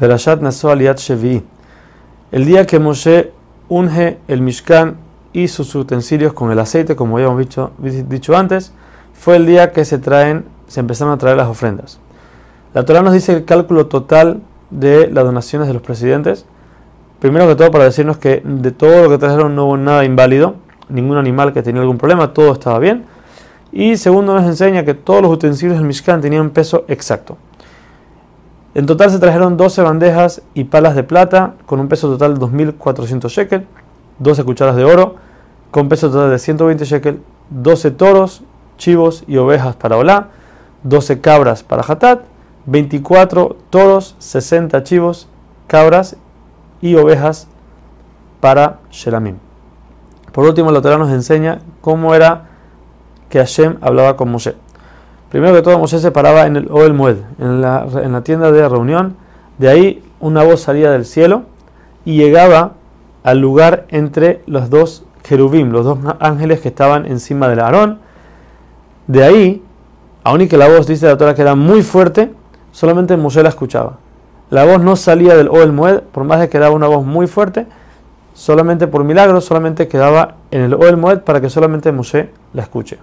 Perashat Naso Aliat Shevi. El día que Moshe unge el Mishkan y sus utensilios con el aceite, como habíamos dicho, dicho antes, fue el día que se traen, se empezaron a traer las ofrendas. La Torah nos dice el cálculo total de las donaciones de los presidentes. Primero que todo para decirnos que de todo lo que trajeron no hubo nada inválido, ningún animal que tenía algún problema, todo estaba bien. Y segundo nos enseña que todos los utensilios del Mishkan tenían peso exacto. En total se trajeron 12 bandejas y palas de plata con un peso total de 2.400 shekel, 12 cucharas de oro con peso total de 120 shekel, 12 toros, chivos y ovejas para Olá, 12 cabras para Hatat, 24 toros, 60 chivos, cabras y ovejas para Shelamim. Por último, la Torah nos enseña cómo era que Hashem hablaba con Moshe. Primero que todo, Moshe se paraba en el Oel Mued, en la, en la tienda de reunión. De ahí una voz salía del cielo y llegaba al lugar entre los dos querubim, los dos ángeles que estaban encima del Aarón. De ahí, aun y que la voz dice la Torah que era muy fuerte, solamente Moshe la escuchaba. La voz no salía del Oel Mued, por más de que daba una voz muy fuerte, solamente por milagro, solamente quedaba en el Oel Moed para que solamente Moshe la escuche.